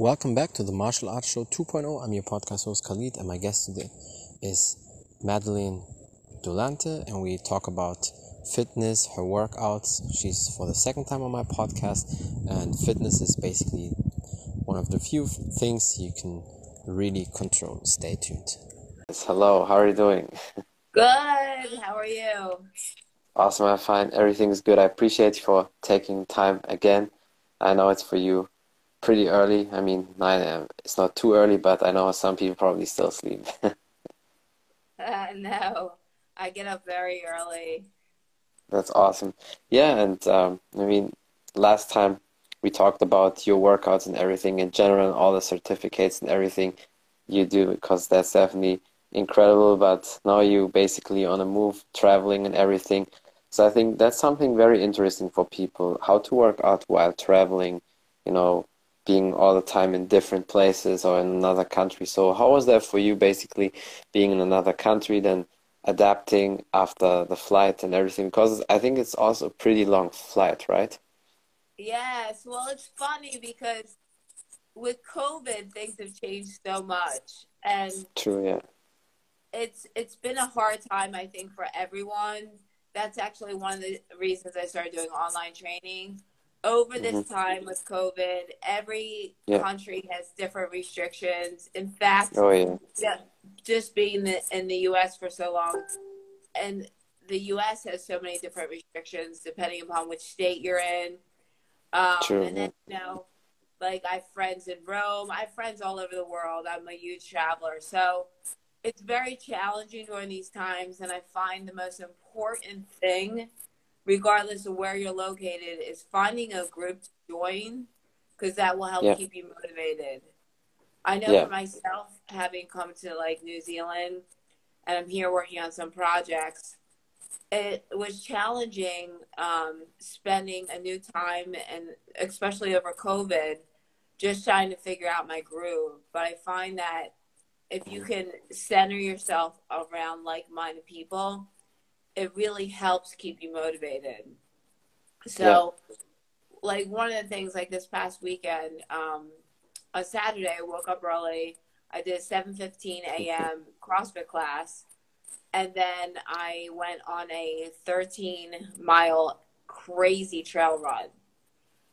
Welcome back to the Martial Arts Show 2.0. I'm your podcast host Khalid, and my guest today is Madeline Dolente, and we talk about fitness, her workouts. She's for the second time on my podcast, and fitness is basically one of the few things you can really control. Stay tuned. Yes, hello, how are you doing? Good, how are you? Awesome, I'm fine. Everything's good. I appreciate you for taking time again. I know it's for you pretty early. I mean, 9 a.m. It's not too early, but I know some people probably still sleep. uh, no, I get up very early. That's awesome. Yeah, and um, I mean, last time we talked about your workouts and everything in general, and all the certificates and everything you do, because that's definitely incredible. But now you basically on a move, traveling and everything. So I think that's something very interesting for people how to work out while traveling, you know, being all the time in different places or in another country. So how was that for you basically being in another country then adapting after the flight and everything because I think it's also a pretty long flight, right? Yes, well it's funny because with COVID things have changed so much and True, yeah. It's it's been a hard time I think for everyone. That's actually one of the reasons I started doing online training over this mm-hmm. time with COVID, every yeah. country has different restrictions. In fact, oh, yeah. just being in the U.S. for so long, and the U.S. has so many different restrictions depending upon which state you're in. Um, True. And then, you know, like I have friends in Rome, I have friends all over the world. I'm a huge traveler. So it's very challenging during these times. And I find the most important thing regardless of where you're located, is finding a group to join because that will help yeah. keep you motivated. I know yeah. for myself, having come to like New Zealand and I'm here working on some projects, it was challenging um, spending a new time and especially over COVID, just trying to figure out my groove. But I find that if you can center yourself around like minded people, it really helps keep you motivated. So, yeah. like one of the things, like this past weekend, um, on Saturday, I woke up early. I did a 7:15 a.m. CrossFit class, and then I went on a 13 mile crazy trail run.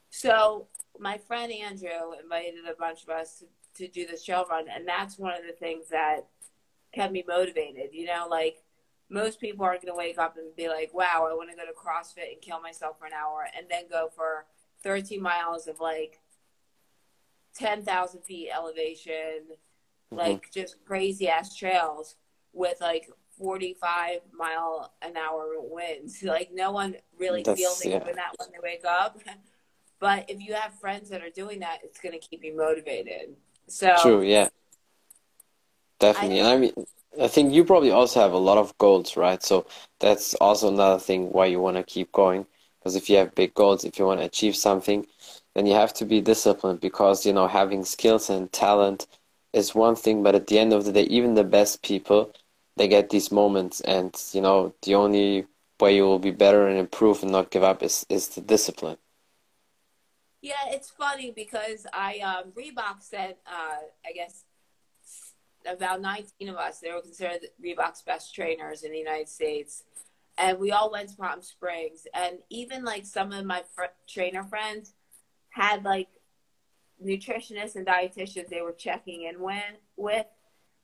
So my friend Andrew invited a bunch of us to, to do this trail run, and that's one of the things that kept me motivated. You know, like most people aren't going to wake up and be like, wow, I want to go to CrossFit and kill myself for an hour and then go for 13 miles of like 10,000 feet elevation, mm-hmm. like just crazy ass trails with like 45 mile an hour winds. Like no one really That's, feels yeah. that when they wake up. but if you have friends that are doing that, it's going to keep you motivated. So true, yeah, definitely. I, and I mean, I think you probably also have a lot of goals, right? So that's also another thing why you want to keep going. Because if you have big goals, if you want to achieve something, then you have to be disciplined because, you know, having skills and talent is one thing, but at the end of the day, even the best people, they get these moments and, you know, the only way you will be better and improve and not give up is, is the discipline. Yeah, it's funny because I, um, Reebok said, uh, I guess, about 19 of us. They were considered Reebok's best trainers in the United States. And we all went to Palm Springs. And even like some of my fr- trainer friends had like nutritionists and dietitians they were checking in with, with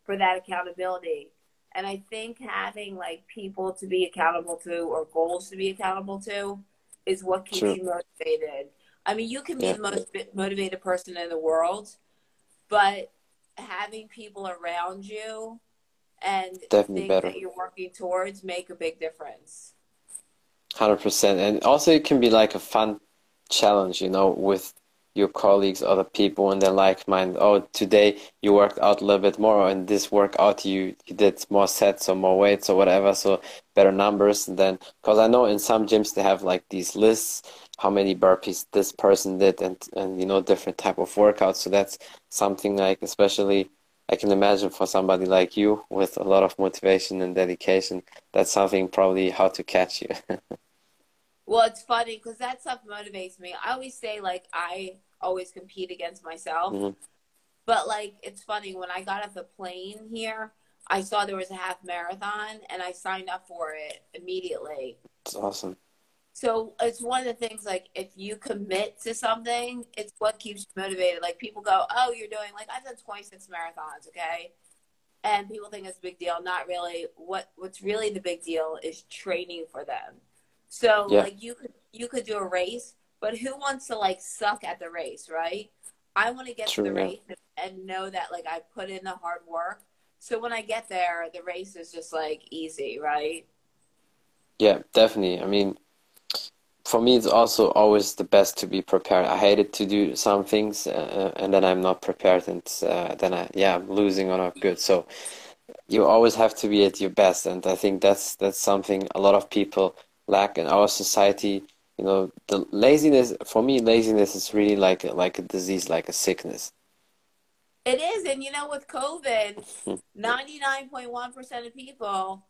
for that accountability. And I think having like people to be accountable to or goals to be accountable to is what keeps you motivated. I mean, you can be yeah. the most motivated person in the world, but having people around you and definitely better that you're working towards make a big difference. Hundred percent, and also it can be like a fun challenge, you know, with your colleagues, other people, and they're like mind. Oh, today you worked out a little bit more, and this workout you you did more sets or more weights or whatever, so better numbers. And then, because I know in some gyms they have like these lists how many burpees this person did and and you know different type of workouts so that's something like especially i can imagine for somebody like you with a lot of motivation and dedication that's something probably how to catch you well it's funny because that stuff motivates me i always say like i always compete against myself. Mhm. But like it's funny when I got off the plane here, I saw there was a half marathon and I signed up for it immediately. It's awesome. So it's one of the things like if you commit to something, it's what keeps you motivated. Like people go, "Oh, you're doing like I've done 26 marathons, okay?" And people think it's a big deal. Not really. What What's really the big deal is training for them. So Yeah. like you could you could do a race, but who wants to like suck at the race, right? I want to get True, to the yeah. race and, know that like I put in the hard work. So when I get there, the race is just like easy, right? Yeah, definitely. I mean, for me, it's also always the best to be prepared. I hated to do some things, uh, and then I'm not prepared, and uh, then I, yeah, I'm losing or not good. So you always have to be at your best, and I think that's that's something a lot of people lack in our society. You know, the laziness, for me, laziness is really like a, like a disease, like a sickness. It is, and you know, with COVID, Hmm. ninety-nine point one percent of people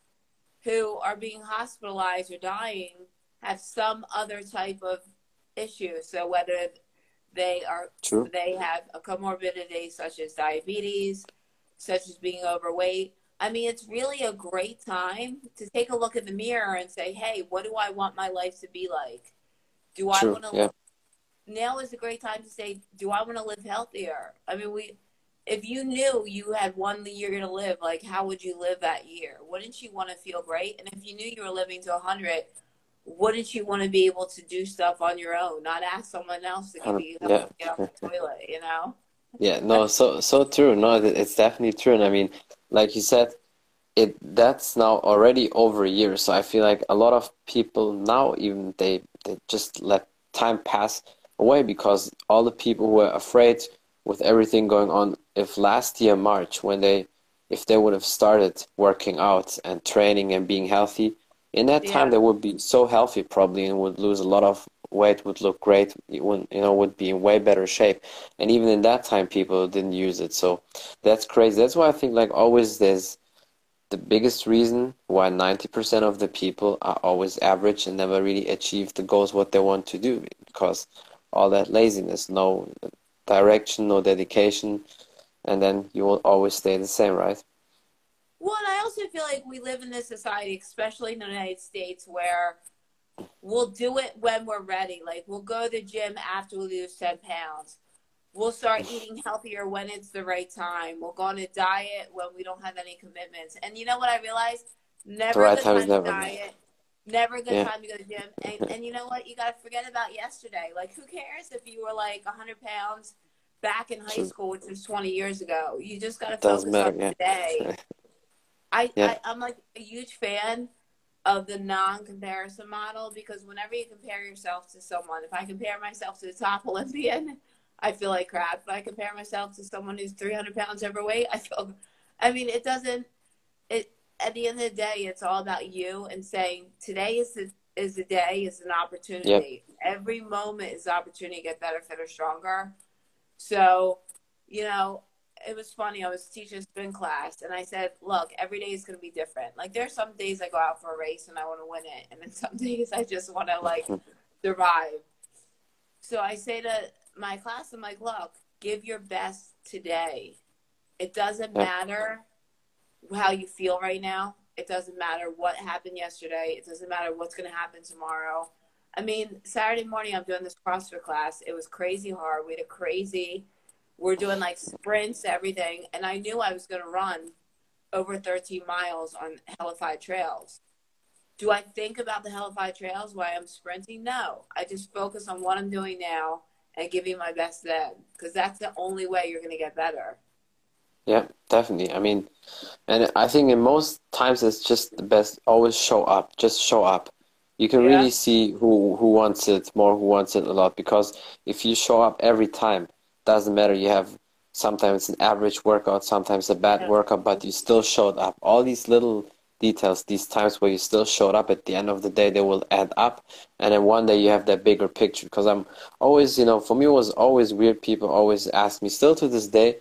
who are being hospitalized or dying have some other type of issue. So whether they are True. they have a comorbidity such as diabetes, such as being overweight. I mean, it's really a great time to take a look in the mirror and say, "Hey, what do I want my life to be like? Do I want to yeah. now is a great time to say, do I want to live healthier? I mean, we, if you knew you had one year to live, like how would you live that year? Wouldn't you want to feel great? And if you knew you were living to 100, wouldn't you want to be able to do stuff on your own, not ask someone else to give you help Yeah. to get off the toilet, you know? Yeah, no, so so true. No, it's definitely true. And I mean, like you said, it that's now already over a year. So I feel like a lot of people now even they they just let time pass away because all the people who were afraid with everything going on, if last year March when they if they would have started working out and training and being healthy, in that time they would be so healthy probably and would lose a lot of weight, would look great, you would you know, would be in way better shape. And even in that time people didn't use it. So that's crazy. That's why I think like always there's the biggest reason why 90% of the people are always average and never really achieve the goals what they want to do because all that laziness, no direction, no dedication, and then you will always stay the same, right? Well, and I also feel like we live in this society, especially in the United States, where we'll do it when we're ready. Like we'll go to the gym after we lose 10 pounds. We'll start eating healthier when it's the right time. We'll go on a diet when we don't have any commitments. And you know what I realized? Never right a good time to never. diet. Never a good Yeah. time to go to the gym. And, and you know what? You got to forget about yesterday. Like, who cares if you were like 100 pounds back in high True. school, which was 20 years ago? You just got to focus matter, on yeah. today. I, Yeah. I I'm like a huge fan of the non-comparison model because whenever you compare yourself to someone, if I compare myself to the top Olympian, I feel like crap. If I compare myself to someone who's 300 pounds overweight, I feel. I mean, it doesn't. It at the end of the day, it's all about you and saying today is the is the day is an opportunity. Every moment is opportunity to get better, fitter, stronger. So, you know, it was funny. I was teaching a spin class, and I said, "Look, every day is going to be different. Like, there's some days I go out for a race and I want to win it, and then some days I just want to like survive." So I say to my class, "I'm like, look, give your best today. It doesn't matter how you feel right now. It doesn't matter what happened yesterday. It doesn't matter what's going to happen tomorrow." I mean, Saturday morning I'm doing this CrossFit class. It was crazy hard. We had a crazy we're doing like sprints, everything. And I knew I was going to run over 13 miles on hellified trails. Do I think about the hellified trails while I'm sprinting? No. I just focus on what I'm doing now and giving my best then because that's the only way you're going to get better. Yeah, definitely. I mean, and I think in most times it's just the best. Always show up. Just show up. You can Yeah. really see who who wants it more, who wants it a lot. Because if you show up every time, doesn't matter. You have sometimes an average workout, sometimes a bad Yeah. workout, but you still showed up. All these little details, these times where you still showed up at the end of the day, they will add up. And then one day you have that bigger picture. Because I'm always, you know, for me it was always weird. People always ask me, still to this day,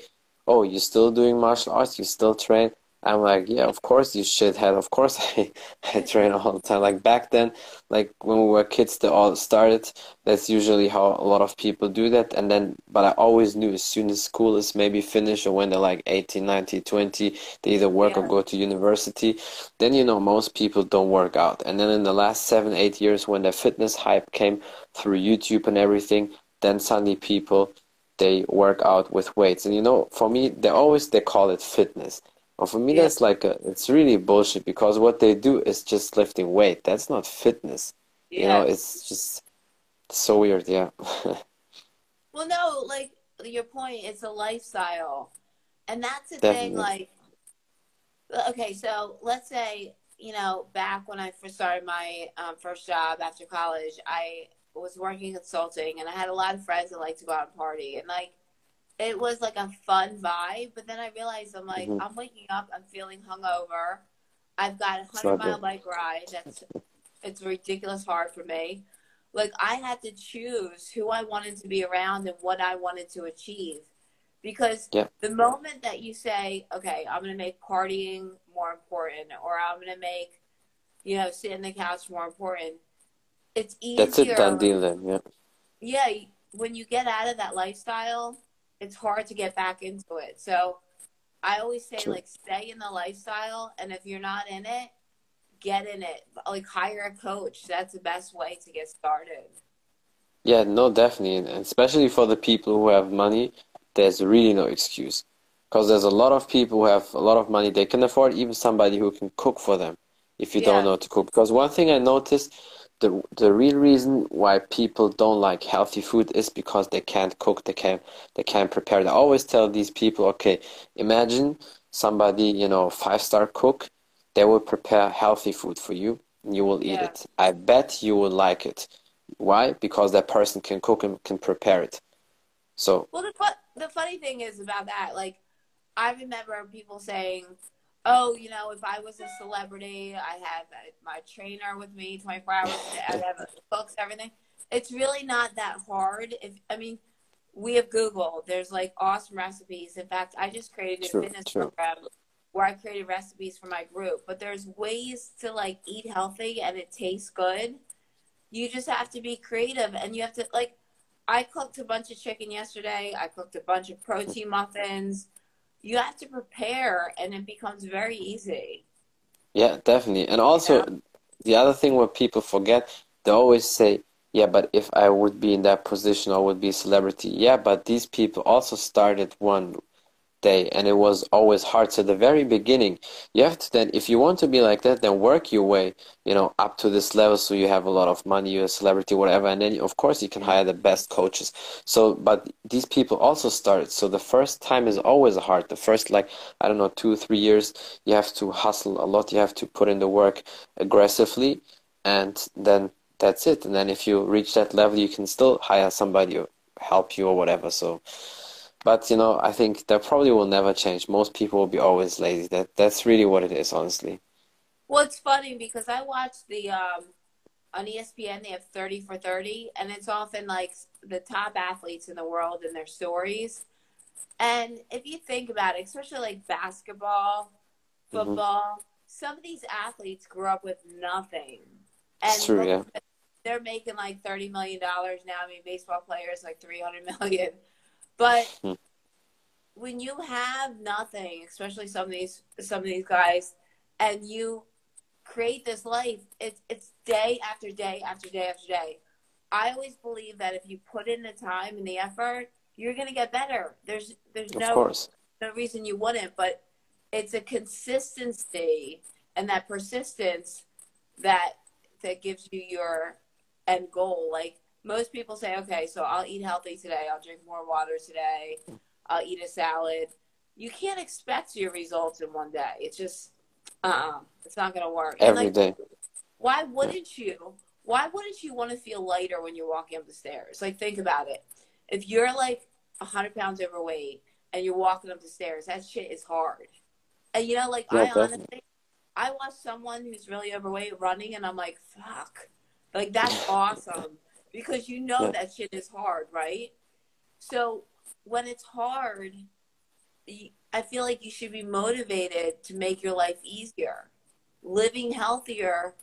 oh, you're still doing martial arts? You still train? I'm like, yeah, of course you should have. Of course I, I train all the time. Like back then, like when we were kids, they all started. That's usually how a lot of people do that. And then, but I always knew as soon as school is maybe finished or when they're like 18, 19, 20, they either work Yeah. or go to university. Then, you know, most people don't work out. And then in the last seven, eight years, when the fitness hype came through YouTube and everything, then suddenly people, they work out with weights. And you know, for me, they always, they call it fitness. Well, for me, Yeah. that's like a, it's really bullshit because what they do is just lifting weight. That's not fitness. Yeah. You know, it's just so weird. Yeah. Well, no, like your point, it's a lifestyle. And that's the thing, like, okay, so let's say, you know, back when I first started my um, first job after college, I was working consulting and I had a lot of friends that like to go out and party. And like, it was like a fun vibe. But then I realized I'm like, Mhm. I'm waking up, I'm feeling hungover. I've got a hundred mile good. bike ride. That's it's ridiculous hard for me. Like I had to choose who I wanted to be around and what I wanted to achieve. Because Yeah. the moment that you say, okay, I'm going to make partying more important or I'm going to make, you know, sit in the couch more important, it's easier. That's it, done deal then. Yeah. Yeah, when you get out of that lifestyle, it's hard to get back into it. So I always say, True. like, stay in the lifestyle. And if you're not in it, get in it. Like, hire a coach. That's the best way to get started. Yeah, no, definitely. And especially for the people who have money, there's really no excuse. Because there's a lot of people who have a lot of money, they can afford even somebody who can cook for them if you Yeah. don't know to cook. Because one thing I noticed, the the real reason why people don't like healthy food is because they can't cook, they can't they can't prepare. I always tell these people, okay, imagine somebody, you know, five-star cook, they will prepare healthy food for you, and you will eat Yeah. it. I bet you will like it. Why? Because that person can cook and can prepare it. So, Well, the, fu- the funny thing is about that, like, I remember people saying, oh, you know, if I was a celebrity, I have uh, my trainer with me 24 hours a day, I have books, everything. It's really not that hard. If I mean, we have Google. There's like awesome recipes. In fact, I just created a True, fitness true. program where I created recipes for my group. But there's ways to like eat healthy and it tastes good. You just have to be creative and you have to like I cooked a bunch of chicken yesterday. I cooked a bunch of protein muffins. You have to prepare and it becomes very easy. yeah, definitely. And also, the other thing what people forget, they always say, yeah, but if I would be in that position, I would be a celebrity. Yeah, but these people also started one day and it was always hard. So the very beginning, you have to then, if you want to be like that, then work your way, you know, up to this level so you have a lot of money, you're a celebrity, whatever. And then, of course, you can hire the best coaches. So, but these people also started. So the first time is always hard. The first, like, I don't know, two, three years, you have to hustle a lot. You have to put in the work aggressively. And then that's it. And then if you reach that level, you can still hire somebody or help you or whatever. So, but you know, I think that probably will never change. Most people will be always lazy. That that's really what it is, honestly. Well, it's funny because I watch the um on ESPN they have 30 for 30 and it's often like the top athletes in the world and their stories. And if you think about it, especially like basketball, Mhm. football, some of these athletes grew up with nothing. And true, yeah. they're making like 30 million dollars now. I mean, baseball players like 300 million. But Hmm. when you have nothing, especially some of these some of these guys, and you create this life, it's it's day after day after day after day. I always believe that if you put in the time and the effort, you're gonna get better. There's there's Of no course. no reason you wouldn't, but it's a consistency and that persistence that that gives you your end goal. Like most people say, okay, so I'll eat healthy today, I'll drink more water today, I'll eat a salad. You can't expect your results in one day. It's just uh uh it's not gonna work. And Every like day. why wouldn't you why wouldn't you want to feel lighter when you're walking up the stairs like think about it if you're like 100 pounds overweight and you're walking up the stairs that shit is hard and you know like Yeah, i definitely. honestly i watch someone who's really overweight running and i'm like fuck like that's awesome because you know Yeah. that shit is hard right so when it's hard I feel like you should be motivated to make your life easier. Living healthier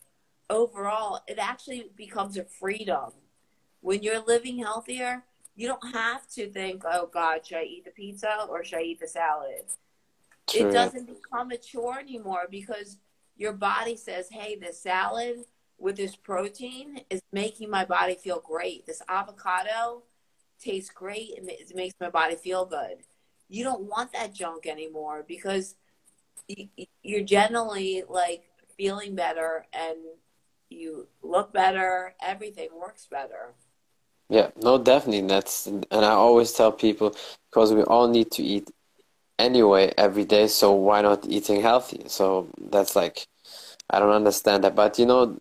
overall, it actually becomes a freedom. When you're living healthier, you don't have to think, oh God, should I eat the pizza or should I eat the salad? True. It doesn't become a chore anymore because your body says, hey, the salad with this protein is making my body feel great. This avocado tastes great. And it makes my body feel good. You don't want that junk anymore because you're generally like feeling better and you look better. Everything works better. Yeah, no, definitely. That's and I always tell people because we all need to eat anyway every day. So why not eating healthy? So that's like I don't understand that, but you know,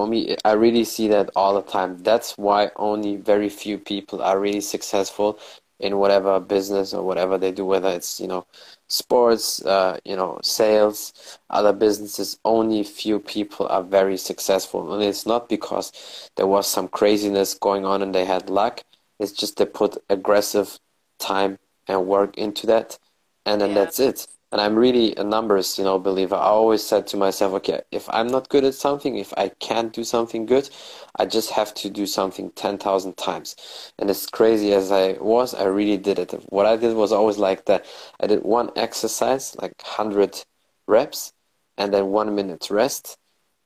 for me, I really see that all the time. That's why only very few people are really successful in whatever business or whatever they do, whether it's, you know, sports, uh, you know, sales, other businesses, only few people are very successful. And it's not because there was some craziness going on and they had luck. It's just they put aggressive time and work into that. And then yeah. that's it and I'm really a numbers, you know, believer. I always said to myself, okay, if I'm not good at something, if I can't do something good, I just have to do something 10,000 times. And as crazy as I was, I really did it. What I did was always like that. I did one exercise, like 100 reps, and then one minute rest.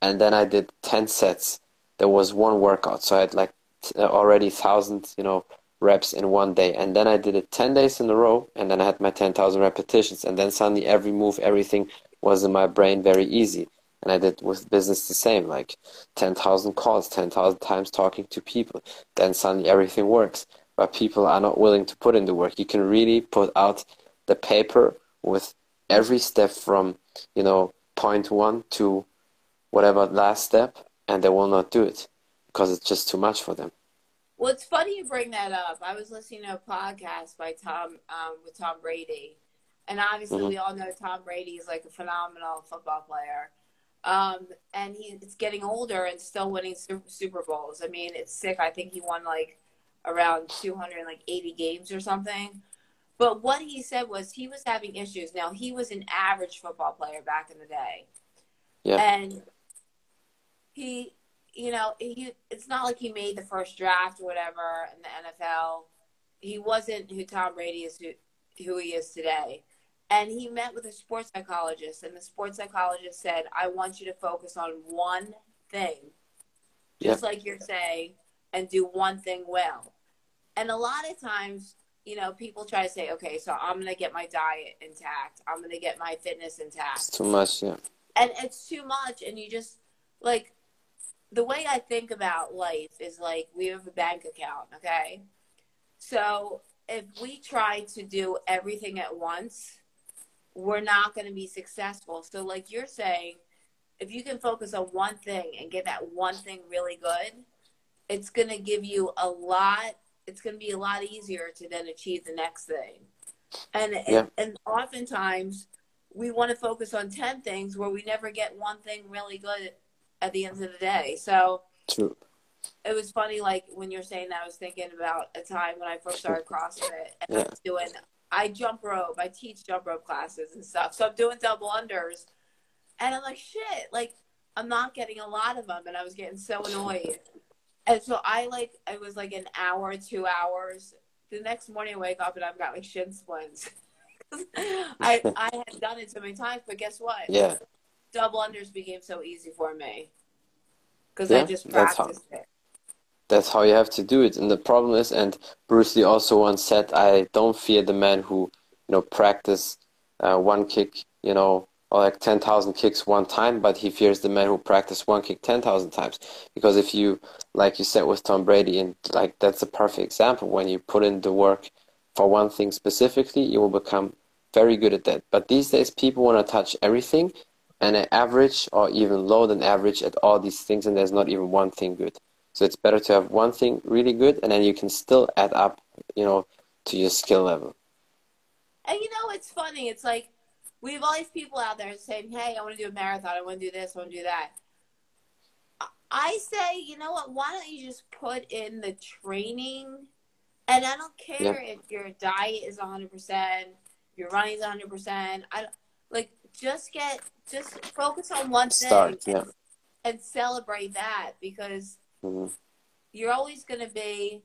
And then I did 10 sets. There was one workout. So I had like already 1,000, you know, reps in one day. And then I did it 10 days in a row, and then I had my 10,000 repetitions. And then suddenly every move, everything was in my brain very easy. And I did with business the same, like 10,000 calls, 10,000 times talking to people. Then suddenly everything works. But people are not willing to put in the work. You can really put out the paper with every step from, you know, point one to whatever last step, and they will not do it because it's just too much for them. Well, it's funny you bring that up. I was listening to a podcast by Tom um, with Tom Brady, and obviously mm-hmm. we all know Tom Brady is like a phenomenal football player. Um, and he's getting older and still winning Super Bowls. I mean, it's sick. I think he won like around 280 games or something. But what he said was he was having issues. Now he was an average football player back in the day, yeah. and he you know, he it's not like he made the first draft or whatever in the NFL. He wasn't who Tom Brady is who, who he is today. And he met with a sports psychologist, and the sports psychologist said, I want you to focus on one thing, just yeah. like you're saying, and do one thing well. And a lot of times, you know, people try to say, okay, so I'm going to get my diet intact, I'm going to get my fitness intact. It's too much, yeah. And it's too much, and you just, like, the way I think about life is like we have a bank account, okay? So if we try to do everything at once, we're not going to be successful. So, like you're saying, if you can focus on one thing and get that one thing really good, it's going to give you a lot. It's going to be a lot easier to then achieve the next thing. And yeah. and, and oftentimes we want to focus on 10 things where we never get one thing really good at the end of the day. So True. it was funny, like when you're saying that, I was thinking about a time when I first started CrossFit and yeah. I was doing, I jump rope, I teach jump rope classes and stuff. So I'm doing double unders, and I'm like, shit, like I'm not getting a lot of them, and I was getting so annoyed. And so I like, it was like an hour, two hours. The next morning, I wake up and I've got like shin splints. I I had done it so many times, but guess what? Yeah double unders became so easy for me because yeah, I just practiced it. That's how you have to do it. And the problem is, and Bruce Lee also once said, I don't fear the man who, you know, practice uh, one kick, you know, or like 10,000 kicks one time, but he fears the man who practice one kick 10,000 times. Because if you, like you said with Tom Brady, and like that's a perfect example, when you put in the work for one thing specifically, you will become very good at that. But these days, people want to touch everything and an average or even lower than average at all these things and there's not even one thing good. So it's better to have one thing really good and then you can still add up you know to your skill level. And you know it's funny. It's like we have all these people out there saying hey i want to do a marathon. I want to do this. I want to do that. I say you know what? Why don't you just put in the training? And i don't care yeah. if your diet is 100% Your running's 100. percent. I like just get just focus on one thing Start, yeah. and, and celebrate that because hmm you're always going to be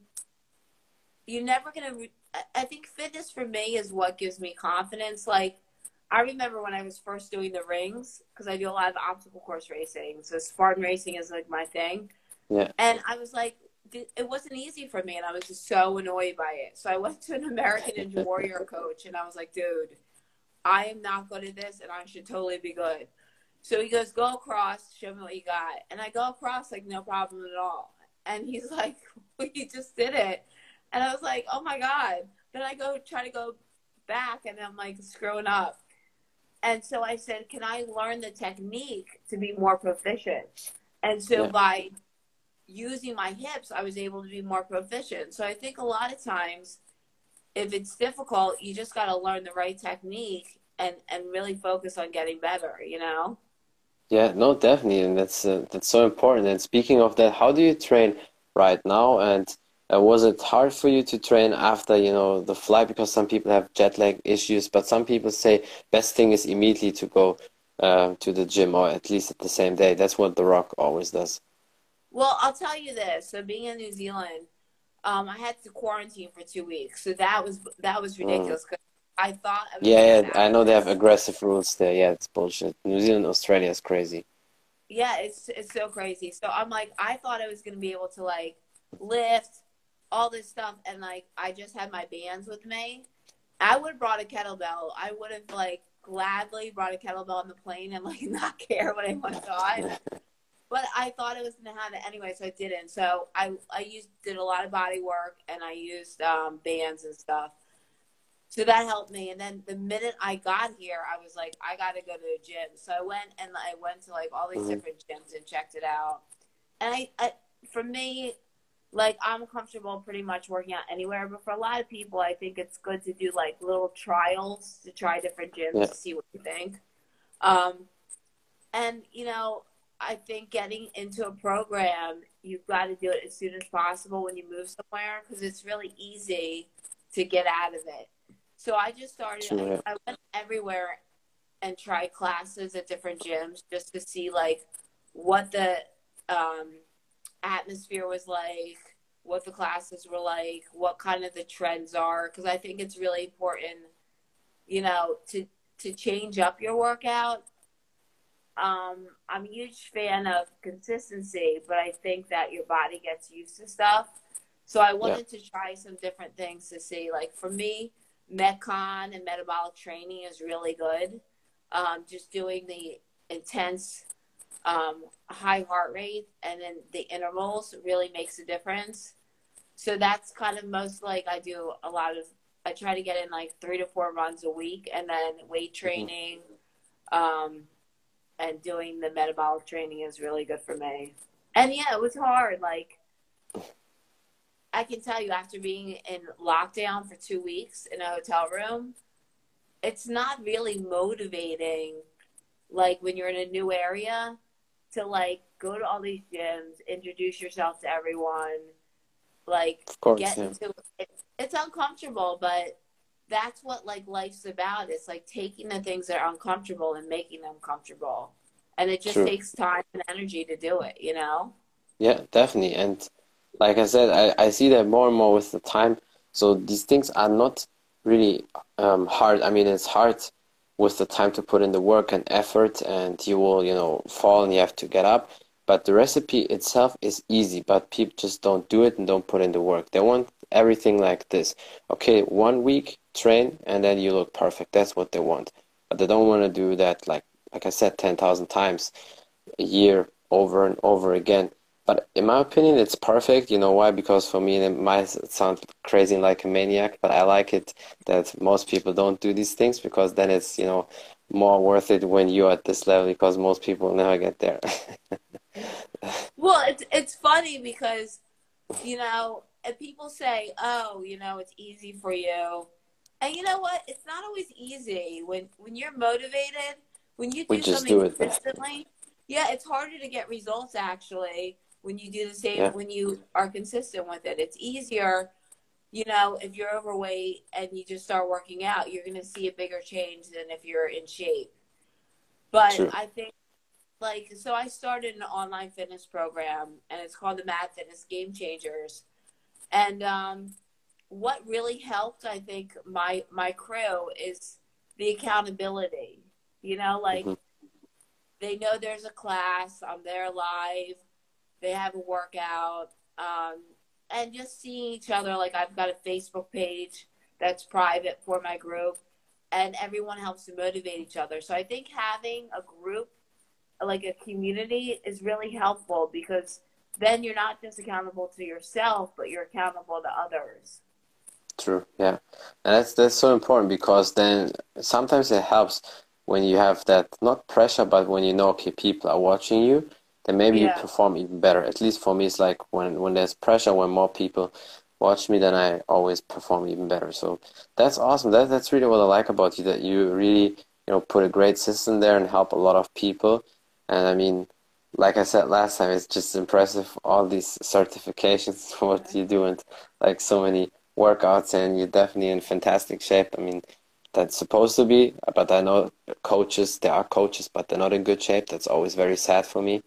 you're never going to re- I- i think fitness for me is what gives me confidence like i remember when i was first doing the rings because i do a lot of obstacle course racing so spartan racing is like my thing Yeah. and i was like it wasn't easy for me and i was just so annoyed by it so i went to an american ninja warrior coach and i was like dude i am not good at this and i should totally be good so he goes, go across, show me what you got. And I go across like no problem at all. And he's like, well, you just did it. And I was like, oh my God. Then I go try to go back and I'm like screwing up. And so I said, can I learn the technique to be more proficient? And so Yeah. by using my hips, I was able to be more proficient. So I think a lot of times, if it's difficult, you just got to learn the right technique and, and really focus on getting better, you know? Yeah, no, definitely, and that's uh, that's so important. And speaking of that, how do you train right now? And uh, was it hard for you to train after, you know, the flight? Because some people have jet lag issues, but some people say best thing is immediately to go uh, to the gym or at least at the same day. That's what The Rock always does. Well, I'll tell you this. So being in New Zealand, um, I had to quarantine for two weeks. So that was that was ridiculous. 'cause I thought I Yeah, yeah, I know they have aggressive rules there. Yeah, it's bullshit. New Zealand, Australia is crazy. Yeah, it's it's so crazy. So I'm like, I thought I was gonna be able to like lift all this stuff, and like I just had my bands with me. I would have brought a kettlebell. I would have like gladly brought a kettlebell on the plane and like not care what anyone thought. But I thought I was gonna have it anyway, so I didn't. So I I used did a lot of body work and I used um, bands and stuff. So that helped me. And then the minute I got here, I was like, I got to go to the gym. So I went and I went to like all these Mhm. different gyms and checked it out. And I, I, for me, like I'm comfortable pretty much working out anywhere. But for a lot of people, I think it's good to do like little trials to try different gyms Yeah. to see what you think. Um, and you know, I think getting into a program, you've got to do it as soon as possible when you move somewhere because it's really easy to get out of it. So I just started. Yeah. I, I went everywhere and tried classes at different gyms just to see like what the um, atmosphere was like, what the classes were like, what kind of the trends are. Because I think it's really important, you know, to to change up your workout. Um, I'm a huge fan of consistency, but I think that your body gets used to stuff. So I wanted to try some different things to see. Like for me, Metcon and metabolic training is really good. Um, just doing the intense um, high heart rate and then the intervals really makes a difference. So that's kind of most like I do a lot of. I try to get in like three to four runs a week, and then weight training, um, and doing the metabolic training is really good for me. And yeah, it was hard. Like I can tell you, after being in lockdown for two weeks in a hotel room, it's not really motivating. Like when you're in a new area, to like go to all these gyms, introduce yourself to everyone, like course, get yeah. into it. It's uncomfortable, but that's what like life's about. It's like taking the things that are uncomfortable and making them comfortable. And it just True. takes time and energy to do it, you know? Yeah, definitely. And like I said, I, I see that more and more with the time. So these things are not really um, hard. I mean, it's hard with the time to put in the work and effort, and you will, you know, fall and you have to get up. But the recipe itself is easy, but people just don't do it and don't put in the work. They want everything like this. Okay, one week train and then you look perfect. That's what they want. But they don't want to do that like like I said 10,000 times a year over and over again. But in my opinion, it's perfect. You know why? Because for me, it might sound crazy like a maniac, but I like it that most people don't do these things because then it's, you know, more worth it when you're at this level because most people never get there. Well, it's it's funny because you know, people say, "Oh, you know, it's easy for you," and you know what? It's not always easy when when you're motivated. When you do We something do it. consistently, yeah, it's harder to get results actually when you do the same Yeah. when you are consistent with it. It's easier you know, if you're overweight and you just start working out, you're going to see a bigger change than if you're in shape. But True. I think, like, so I started an online fitness program, and it's called the Mad Fitness Game Changers. And um, what really helped, I think, my my crew is the accountability. You know, like mm-hmm. they know there's a class, I'm there live, they have a workout. Um, and just seeing each other. Like I've got a Facebook page that's private for my group, and everyone helps to motivate each other. So I think having a group, like a community, is really helpful because then you're not just accountable to yourself, but you're accountable to others. True. Yeah, and that's that's so important because then sometimes it helps when you have that not pressure, but when you know okay people are watching you then maybe yeah. you perform even better. At least for me, it's like when when there's pressure, when more people watch me, then I always perform even better. So that's awesome. That that's really what I like about you. That you really you know put a great system there and help a lot of people. And I mean, like I said last time, it's just impressive all these certifications for what you do and like so many workouts, and you're definitely in fantastic shape. I mean, that's supposed to be, but I know coaches, there are coaches, but they're not in good shape. That's always very sad for me.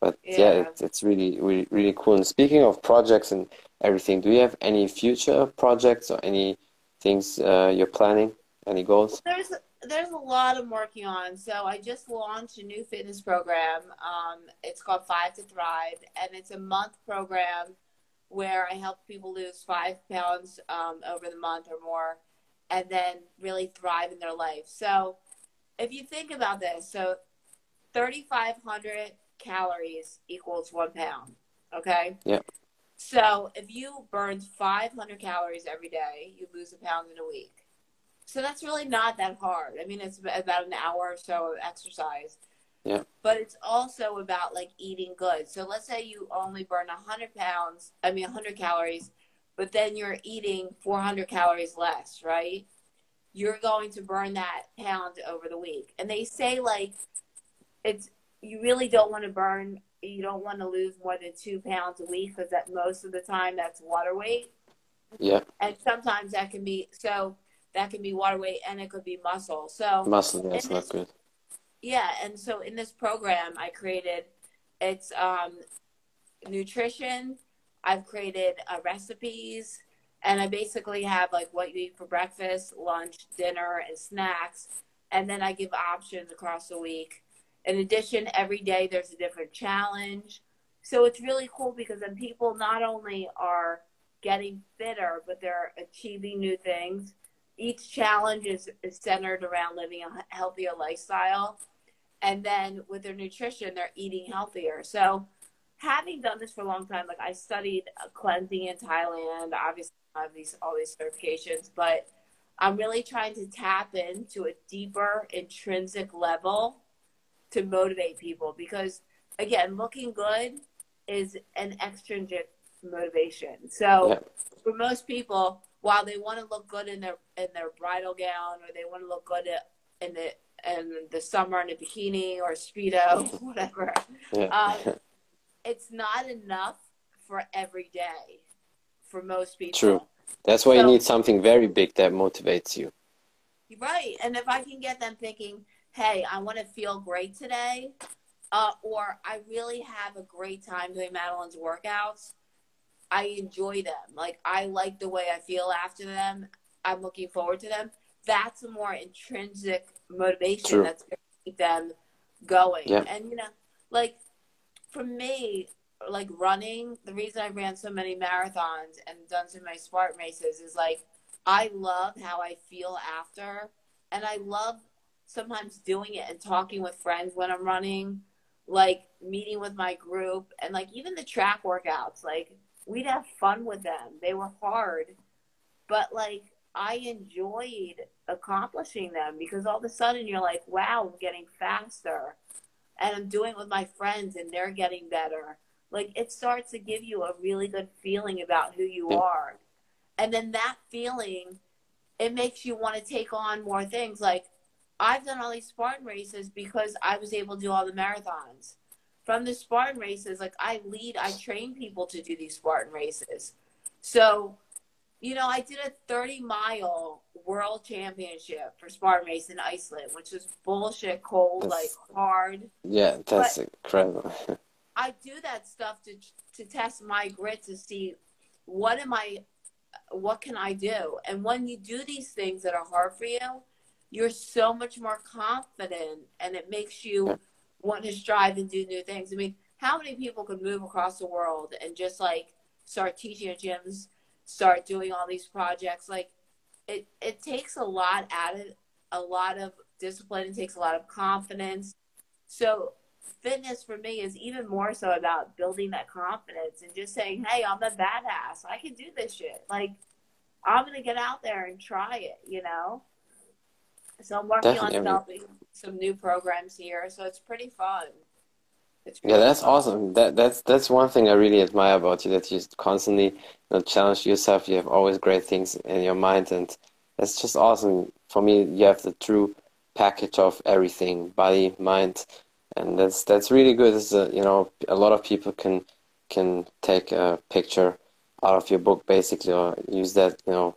But yeah, yeah it's, it's really, really, really cool. And speaking of projects and everything, do you have any future projects or any things uh, you're planning? Any goals? There's there's a lot I'm working on. So I just launched a new fitness program. Um, it's called Five to Thrive, and it's a month program where I help people lose five pounds um, over the month or more, and then really thrive in their life. So if you think about this, so 3,500 calories equals one pound. Okay. Yeah. So if you burn 500 calories every day, you lose a pound in a week. So that's really not that hard. I mean, it's about an hour or so of exercise. Yeah. But it's also about like eating good. So let's say you only burn 100 pounds, I mean 100 calories, but then you're eating 400 calories less, right? You're going to burn that pound over the week. And they say like it's you really don't want to burn you don't want to lose more than two pounds a week because that most of the time that's water weight yeah and sometimes that can be so that can be water weight and it could be muscle so muscle that's this, not good yeah and so in this program i created it's um nutrition i've created uh, recipes and i basically have like what you eat for breakfast lunch dinner and snacks and then i give options across the week in addition, every day there's a different challenge. So it's really cool because then people not only are getting fitter, but they're achieving new things. Each challenge is, is centered around living a healthier lifestyle. And then with their nutrition, they're eating healthier. So having done this for a long time, like I studied uh, cleansing in Thailand, obviously I have these all these certifications, but I'm really trying to tap into a deeper intrinsic level to motivate people because again, looking good is an extrinsic motivation. So yeah. for most people, while they want to look good in their in their bridal gown or they want to look good in the in the summer in a bikini or a speedo, whatever, yeah. um, it's not enough for every day for most people. True. That's why so, you need something very big that motivates you. Right. And if I can get them thinking, hey, I want to feel great today, uh, or I really have a great time doing Madeline's workouts. I enjoy them. Like I like the way I feel after them. I'm looking forward to them. That's a more intrinsic motivation True. that's going to keep them going. Yeah. And you know, like for me, like running, the reason I ran so many marathons and done so many Spartan races is like I love how I feel after, and I love sometimes doing it and talking with friends when I'm running, like meeting with my group and like even the track workouts, like we'd have fun with them. They were hard, but like I enjoyed accomplishing them because all of a sudden you're like, wow, I'm getting faster and I'm doing it with my friends and they're getting better. Like it starts to give you a really good feeling about who you are. And then that feeling, it makes you want to take on more things. Like I've done all these Spartan races because I was able to do all the marathons. From the Spartan races, like I lead, I train people to do these Spartan races. So you know, I did a 30 mile world championship for Spartan Race in Iceland, which was bullshit cold, That's- like hard. Yeah, that's incredible. I do that stuff to to test my grit to see what am I what can I do? And when you do these things that are hard for you, you're so much more confident and it makes you want to strive and do new things. I mean, how many people could move across the world and just like start teaching at gyms, start doing all these projects? Like it it takes a lot added a lot of discipline, it takes a lot of confidence. So fitness for me is even more so about building that confidence and just saying, "Hey, I'm a badass. I can do this shit." Like, I'm gonna get out there and try it. You know. So I'm working Definitely. on developing some new programs here. So it's pretty fun. It's Yeah, that's fun. awesome. That that's that's one thing I really admire about you that you constantly you know, challenge yourself. You have always great things in your mind, and that's just awesome. For me, you have the true package of everything, body, mind, and that's that's really good. It's a, you know, a lot of people can can take a picture out of your book basically, or use that, you know,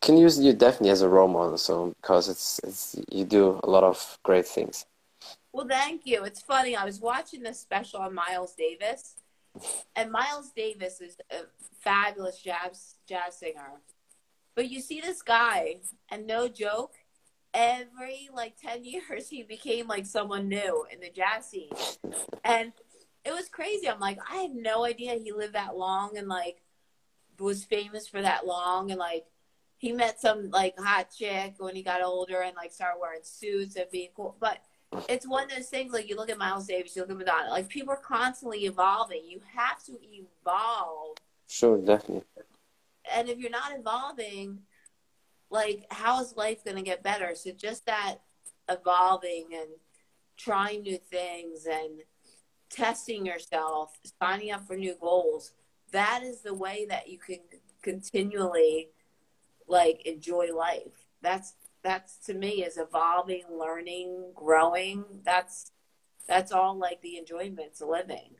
can you use you definitely as a role model. So because it's it's you do a lot of great things. Well, thank you. It's funny. I was watching this special on Miles Davis, and Miles Davis is a fabulous jazz jazz singer. But you see this guy, and no joke, every like ten years he became like someone new in the jazz scene, and it was crazy. I'm like, I had no idea he lived that long and like was famous for that long, and like he met some like hot chick when he got older and like started wearing suits and being cool, but it's one of those things like you look at Miles Davis, you look at Madonna, like people are constantly evolving. You have to evolve. Sure, definitely. And if you're not evolving, like how is life gonna get better? So just that evolving and trying new things and testing yourself, signing up for new goals, that is the way that you can continually like enjoy life. That's that's to me is evolving, learning, growing. That's that's all like the enjoyments of living.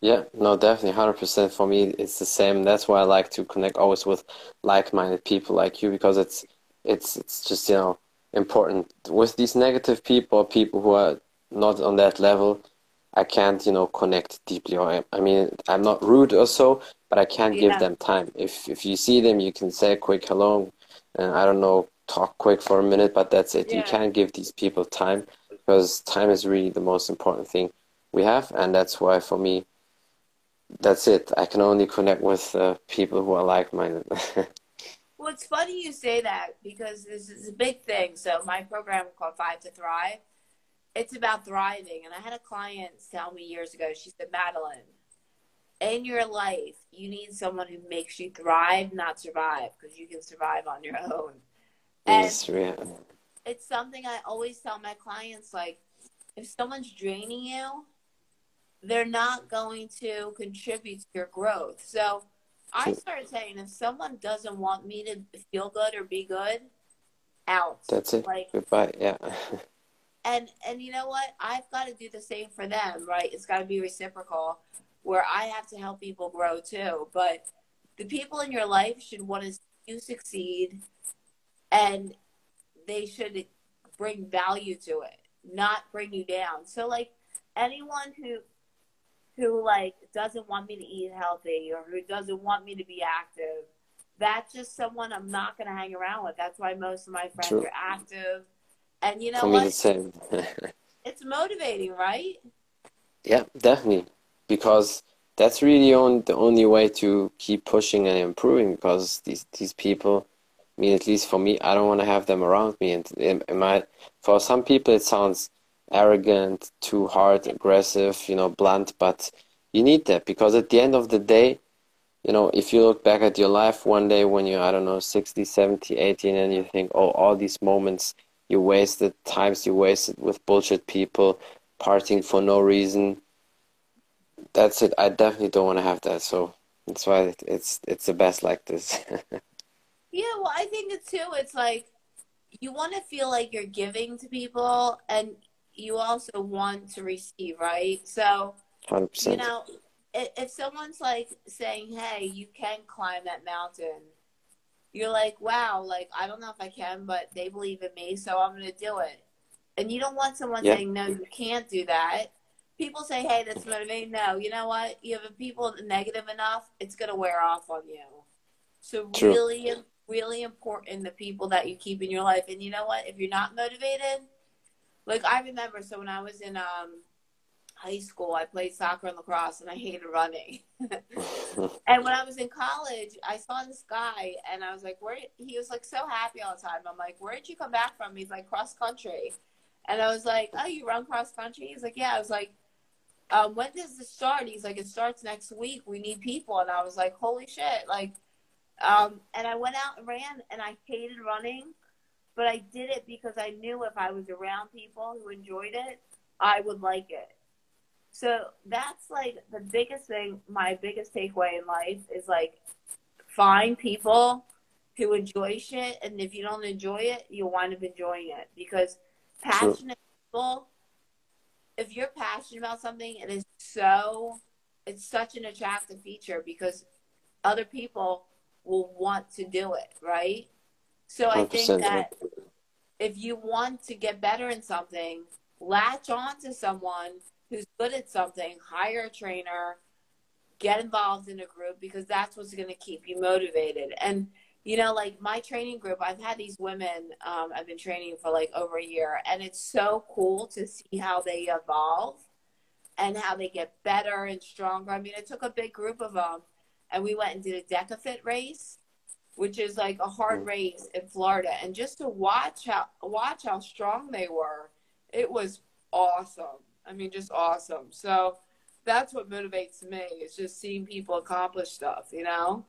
Yeah, no, definitely, 100% for me, it's the same. That's why I like to connect always with like-minded people like you because it's it's it's just, you know, important. With these negative people, people who are not on that level, I can't, you know, connect deeply. Or I, I mean, I'm not rude or so, but I can't give Yeah. them time. If if you see them, you can say a quick hello, and I don't know, talk quick for a minute, but that's it. You can't give these people time because time is really the most important thing we have, and that's why for me, that's it. I can only connect with uh, people who are like-minded. Well, it's funny you say that because this is a big thing. So my program called Five to Thrive, it's about thriving. And I had a client tell me years ago, she said, Madeline, in your life, you need someone who makes you thrive, not survive, because you can survive on your own. And Yes, yeah. it's something I always tell my clients like if someone's draining you, they're not going to contribute to your growth. So I started saying if someone doesn't want me to feel good or be good, out. That's it. Like Goodbye. Yeah. and and you know what? I've got to do the same for them, right? It's got to be reciprocal where I have to help people grow too. But the people in your life should want to see you succeed and they should bring value to it, not bring you down. So like anyone who who like doesn't want me to eat healthy or who doesn't want me to be active, that's just someone I'm not going to hang around with. That's why most of my friends True. are active. And you know For me, the same. It's motivating, right? Yeah, definitely. Because that's really on the only way to keep pushing and improving because these these people, I mean, at least for me, I don't want to have them around me. And it, it might, for some people, it sounds arrogant, too hard, aggressive, you know, blunt, but you need that because at the end of the day, you know, if you look back at your life one day when you're, I don't know, 60, 70, 80, and you think, oh, all these moments you wasted, times you wasted with bullshit people, partying for no reason. That's it. I definitely don't want to have that. So that's why it's it's the best like this. Yeah, well, I think it's too. It's like you want to feel like you're giving to people, and you also want to receive, right? So you 100%. know, if someone's like saying, "Hey, you can climb that mountain," you're like, "Wow, like I don't know if I can, but they believe in me, so I'm going to do it." And you don't want someone Yeah. saying, "No, you can't do that." People say, "Hey, that's motivating." No, you know what? You have people negative enough, it's going to wear off on you. So True. really, really important the people that you keep in your life. And you know what? If you're not motivated, like I remember, so when I was in um high school, I played soccer and lacrosse, and I hated running. and when I was in college, I saw this guy, and I was like, "Where?" He was like so happy all the time. I'm like, "Where did you come back from?" He's like, "Cross country," and I was like, "Oh, you run cross country?" He's like, "Yeah." I was like, um, "When does this start?" He's like, "It starts next week. We need people," and I was like, "Holy shit!" Like, um, and I went out and ran, and I hated running, but I did it because I knew if I was around people who enjoyed it, I would like it. So that's like the biggest thing, my biggest takeaway in life is like find people who enjoy shit. And if you don't enjoy it, you'll wind up enjoying it because passionate people, if you're passionate about something, it is so, it's such an attractive feature because other people will want to do it, right? So I think that if you want to get better in something, latch on to someone who's good at something, hire a trainer, get involved in a group because that's what's going to keep you motivated. And you know, like my training group, I've had these women. Um, I've been training for like over a year, and it's so cool to see how they evolve and how they get better and stronger. I mean, it took a big group of them, and we went and did a DEKA FIT race, which is like a hard race in Florida, and just to watch how watch how strong they were, it was awesome. I mean, just awesome. So that's what motivates me. It's just seeing people accomplish stuff, you know.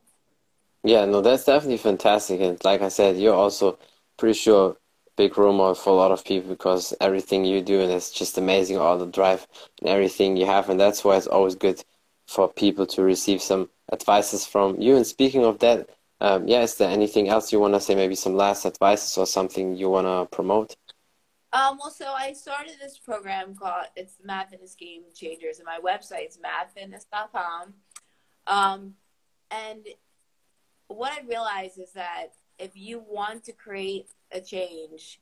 Yeah, no, that's definitely fantastic. And like I said, you're also pretty sure big role model for a lot of people because everything you do and it's just amazing, all the drive and everything you have. And that's why it's always good for people to receive some advices from you. And speaking of that, um, yeah, is there anything else you want to say? Maybe some last advices or something you want to promote? Um, well, so I started this program called it's Mad Fitness Game Changers, and my website's madfitness.com. Um, and what I realized is that if you want to create a change,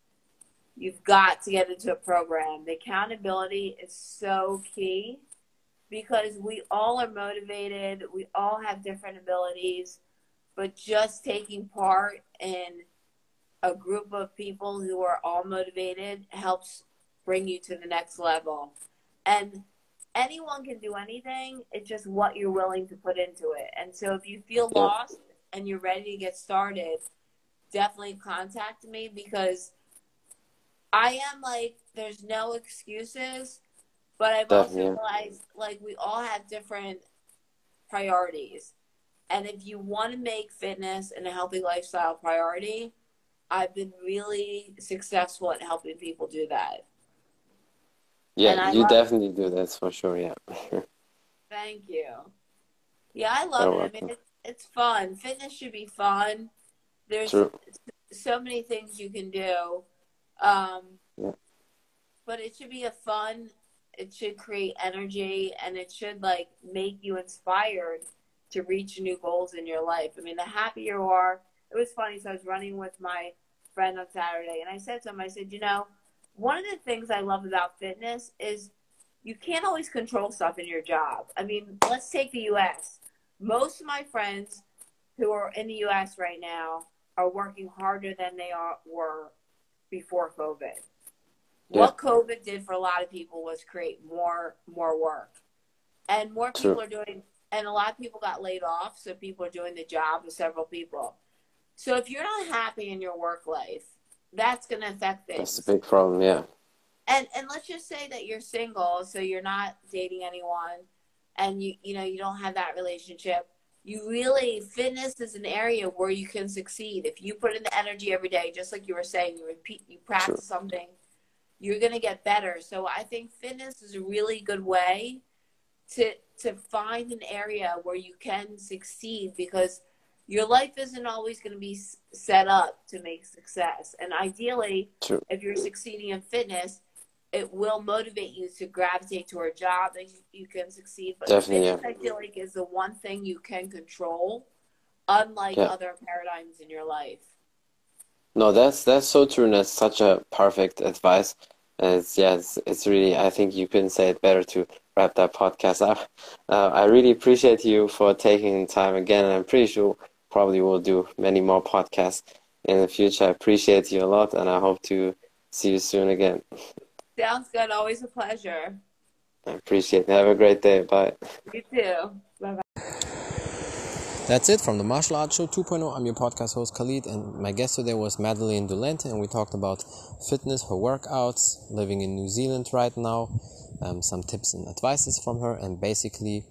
you've got to get into a program. The accountability is so key because we all are motivated, we all have different abilities, but just taking part in a group of people who are all motivated helps bring you to the next level. And anyone can do anything, it's just what you're willing to put into it. And so if you feel lost and you're ready to get started, definitely contact me because I am like, there's no excuses, but I've also realized like we all have different priorities. And if you want to make fitness and a healthy lifestyle priority, I've been really successful at helping people do that. Yeah, you love- definitely do. That's for sure. Yeah. Thank you. Yeah, I love You're it. I mean, it's, it's fun. Fitness should be fun. There's True. so many things you can do. Um, Yeah. But it should be a fun, it should create energy and it should like make you inspired to reach new goals in your life. I mean, the happier you are, it was funny. So I was running with my friend on Saturday and I said to him, I said, you know, one of the things I love about fitness is you can't always control stuff in your job. I mean, let's take the US. Most of my friends who are in the US right now are working harder than they are, were before COVID. What COVID did for a lot of people was create more more work. And more True. people are doing and a lot of people got laid off, so people are doing the job of several people. So if you're not happy in your work life, that's going to affect things That's a big problem. Yeah. and and let's just say that you're single so you're not dating anyone and you you know you don't have that relationship you really fitness is an area where you can succeed. If you put in the energy every day just like you were saying you repeat you practice something you're going to get better. So i think fitness is a really good way to to find an area where you can succeed because your life isn't always going to be set up to make success. And ideally True. if you're succeeding in fitness, it will motivate you to gravitate to a job that you can succeed. But Definitely, yeah. I feel like is the one thing you can control, unlike Yeah. other paradigms in your life. No, that's that's so true, and that's such a perfect advice. And it's yeah, it's, it's really. I think you couldn't say it better to wrap that podcast up. Uh, I really appreciate you for taking time again, and I'm pretty sure probably we'll do many more podcasts in the future. I appreciate you a lot, and I hope to see you soon again. Sounds good. Always a pleasure. I appreciate it. Have a great day. Bye. You too. Bye bye. That's it from the Martial Arts Show 2.0. I'm your podcast host Khalid, and my guest today was Madeline Dolente, and we talked about fitness, her workouts, living in New Zealand right now, um, some tips and advices from her, and basically,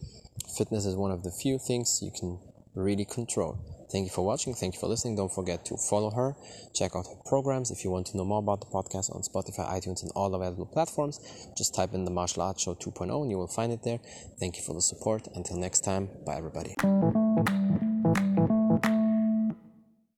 fitness is one of the few things you can really control. Thank you for watching. Thank you for listening. Don't forget to follow her. Check out her programs. If you want to know more about the podcast on Spotify, iTunes, and all available platforms, just type in the Martial Arts Show 2.0 and you will find it there. Thank you for the support. Until next time, bye everybody.